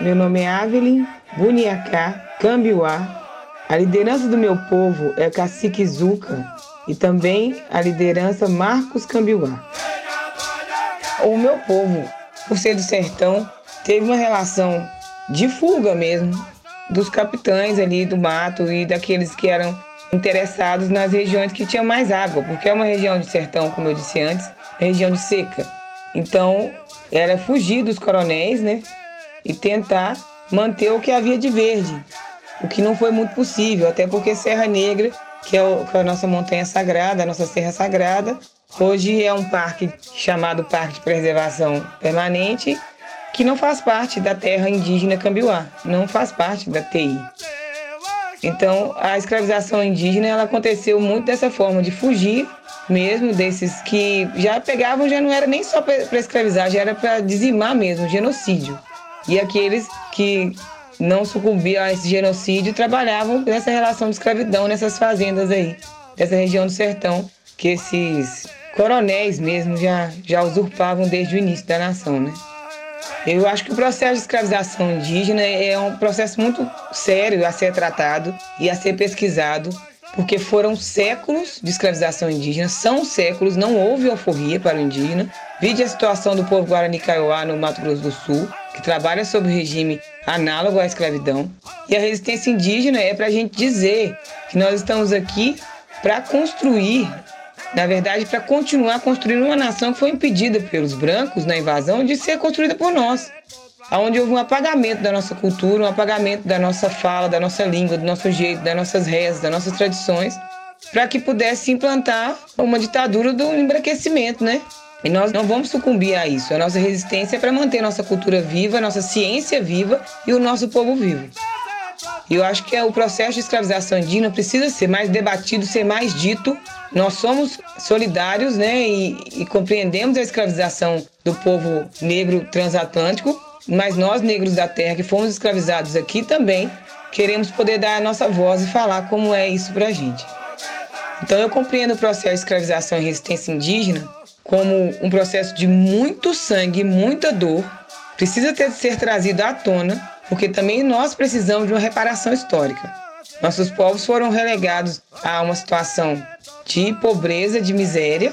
Meu nome é Avelin Buniacá Cambiuá. A liderança do meu povo é Cacique Zuca e também a liderança Marcos Cambiuá. O meu povo, por ser do sertão, teve uma relação de fuga mesmo dos capitães ali do mato e daqueles que eram interessados nas regiões que tinham mais água, porque é uma região de sertão, como eu disse antes, região de seca. Então, era fugir dos coronéis, né? E tentar manter o que havia de verde, o que não foi muito possível, até porque Serra Negra, que é, o, que é a nossa montanha sagrada, a nossa serra sagrada, hoje é um parque chamado Parque de Preservação Permanente, que não faz parte da terra indígena Cambiuá, não faz parte da TI. Então, a escravização indígena ela aconteceu muito dessa forma, de fugir mesmo desses que já pegavam, já não era nem só para escravizar, já era para dizimar mesmo, genocídio. E aqueles que não sucumbiam a esse genocídio trabalhavam nessa relação de escravidão nessas fazendas aí, dessa região do sertão, que esses coronéis mesmo já, já usurpavam desde o início da nação, né? Eu acho que o processo de escravização indígena é um processo muito sério a ser tratado e a ser pesquisado, porque foram séculos de escravização indígena, são séculos, não houve alforria para o indígena. Vide a situação do povo Guarani Kaiowá no Mato Grosso do Sul, que trabalha sob regime análogo à escravidão. E a resistência indígena é para a gente dizer que nós estamos aqui para construir na verdade, para continuar construindo uma nação que foi impedida pelos brancos na invasão de ser construída por nós. Onde houve um apagamento da nossa cultura, um apagamento da nossa fala, da nossa língua, do nosso jeito, das nossas rezas, das nossas tradições, para que pudesse implantar uma ditadura do embranquecimento, né? E nós não vamos sucumbir a isso. A nossa resistência é para manter nossa cultura viva, nossa ciência viva e o nosso povo vivo. E eu acho que é o processo de escravização indígena precisa ser mais debatido, ser mais dito. Nós somos solidários né, e, e compreendemos a escravização do povo negro transatlântico, mas nós, negros da terra, que fomos escravizados aqui também, queremos poder dar a nossa voz e falar como é isso para a gente. Então eu compreendo o processo de escravização e resistência indígena como um processo de muito sangue, muita dor, precisa ter, ser trazido à tona porque também nós precisamos de uma reparação histórica. Nossos povos foram relegados a uma situação de pobreza, de miséria,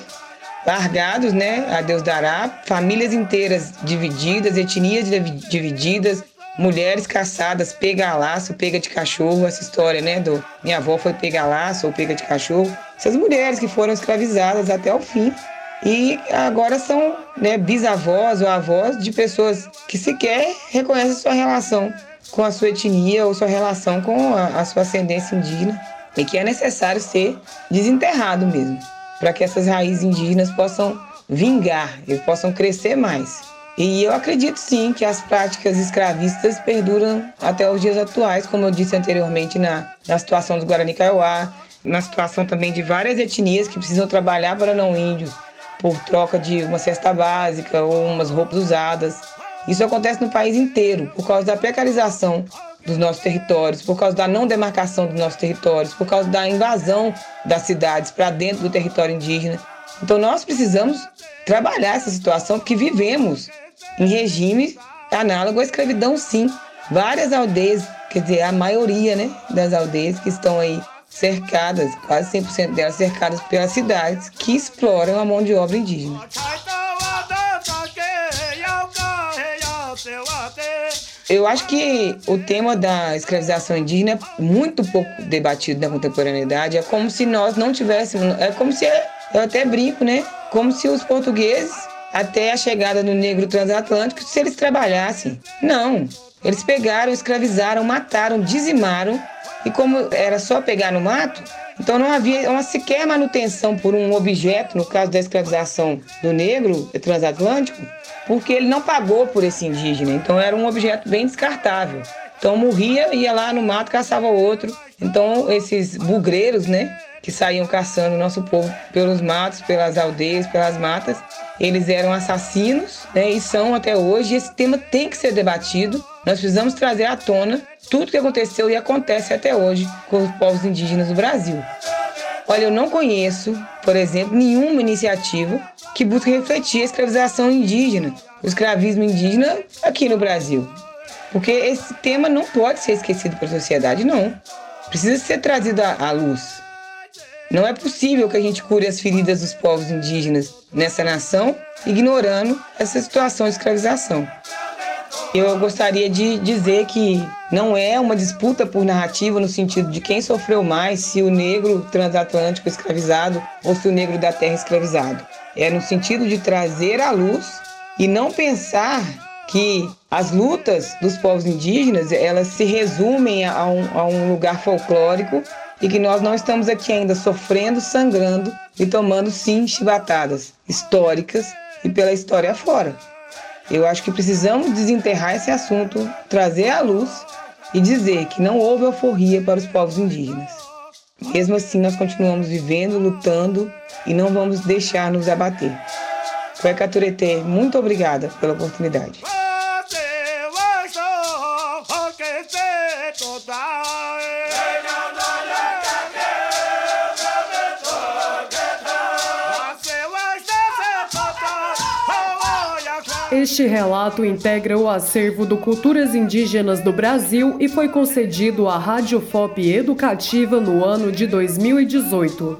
largados, né, a Deus dará, famílias inteiras divididas, etnias divididas, mulheres caçadas, pega laço, pega de cachorro, essa história, né, do minha avó foi pega laço ou pega de cachorro. Essas mulheres que foram escravizadas até o fim. E agora são né, bisavós ou avós de pessoas que sequer reconhecem sua relação com a sua etnia ou sua relação com a, a sua ascendência indígena. E que é necessário ser desenterrado mesmo, para que essas raízes indígenas possam vingar e possam crescer mais. E eu acredito sim que as práticas escravistas perduram até os dias atuais, como eu disse anteriormente na, na situação dos Guarani Kaiowá, na situação também de várias etnias que precisam trabalhar para não índios, por troca de uma cesta básica ou umas roupas usadas. Isso acontece no país inteiro por causa da precarização dos nossos territórios, por causa da não demarcação dos nossos territórios, por causa da invasão das cidades para dentro do território indígena. Então nós precisamos trabalhar essa situação porque vivemos em regime análogo à escravidão, sim. Várias aldeias, quer dizer, a maioria né, das aldeias que estão aí cercadas, quase 100% delas cercadas pelas cidades que exploram a mão de obra indígena. Eu acho que o tema da escravização indígena é muito pouco debatido na contemporaneidade. É como se nós não tivéssemos. É como se. Eu até brinco, né? Como se os portugueses, até a chegada do negro transatlântico, se eles trabalhassem. Não. Eles pegaram, escravizaram, mataram, dizimaram e como era só pegar no mato, então não havia uma sequer manutenção por um objeto, no caso da escravização do negro transatlântico, porque ele não pagou por esse indígena. Então era um objeto bem descartável. Então morria, ia lá no mato, caçava outro. Então esses bugreiros, né, que saíam caçando nosso povo pelos matos, pelas aldeias, pelas matas, eles eram assassinos, né, e são até hoje. Esse tema tem que ser debatido. Nós precisamos trazer à tona tudo que aconteceu e acontece até hoje com os povos indígenas do Brasil. Olha, eu não conheço, por exemplo, nenhuma iniciativa que busque refletir a escravização indígena, o escravismo indígena aqui no Brasil. Porque esse tema não pode ser esquecido pela sociedade, não. Precisa ser trazido à luz. Não é possível que a gente cure as feridas dos povos indígenas nessa nação, ignorando essa situação de escravização. Eu gostaria de dizer que não é uma disputa por narrativa no sentido de quem sofreu mais, se o negro transatlântico escravizado ou se o negro da terra escravizado. É no sentido de trazer à luz e não pensar que as lutas dos povos indígenas elas se resumem a um, a um lugar folclórico e que nós não estamos aqui ainda sofrendo, sangrando e tomando sim chibatadas históricas e pela história fora. Eu acho que precisamos desenterrar esse assunto, trazer à luz e dizer que não houve alforria para os povos indígenas. Mesmo assim, nós continuamos vivendo, lutando e não vamos deixar nos abater. Cueca Turetê, muito obrigada pela oportunidade. Este relato integra o acervo do Culturas Indígenas do Brasil e foi concedido à Rádio FOP Educativa no ano de 2018.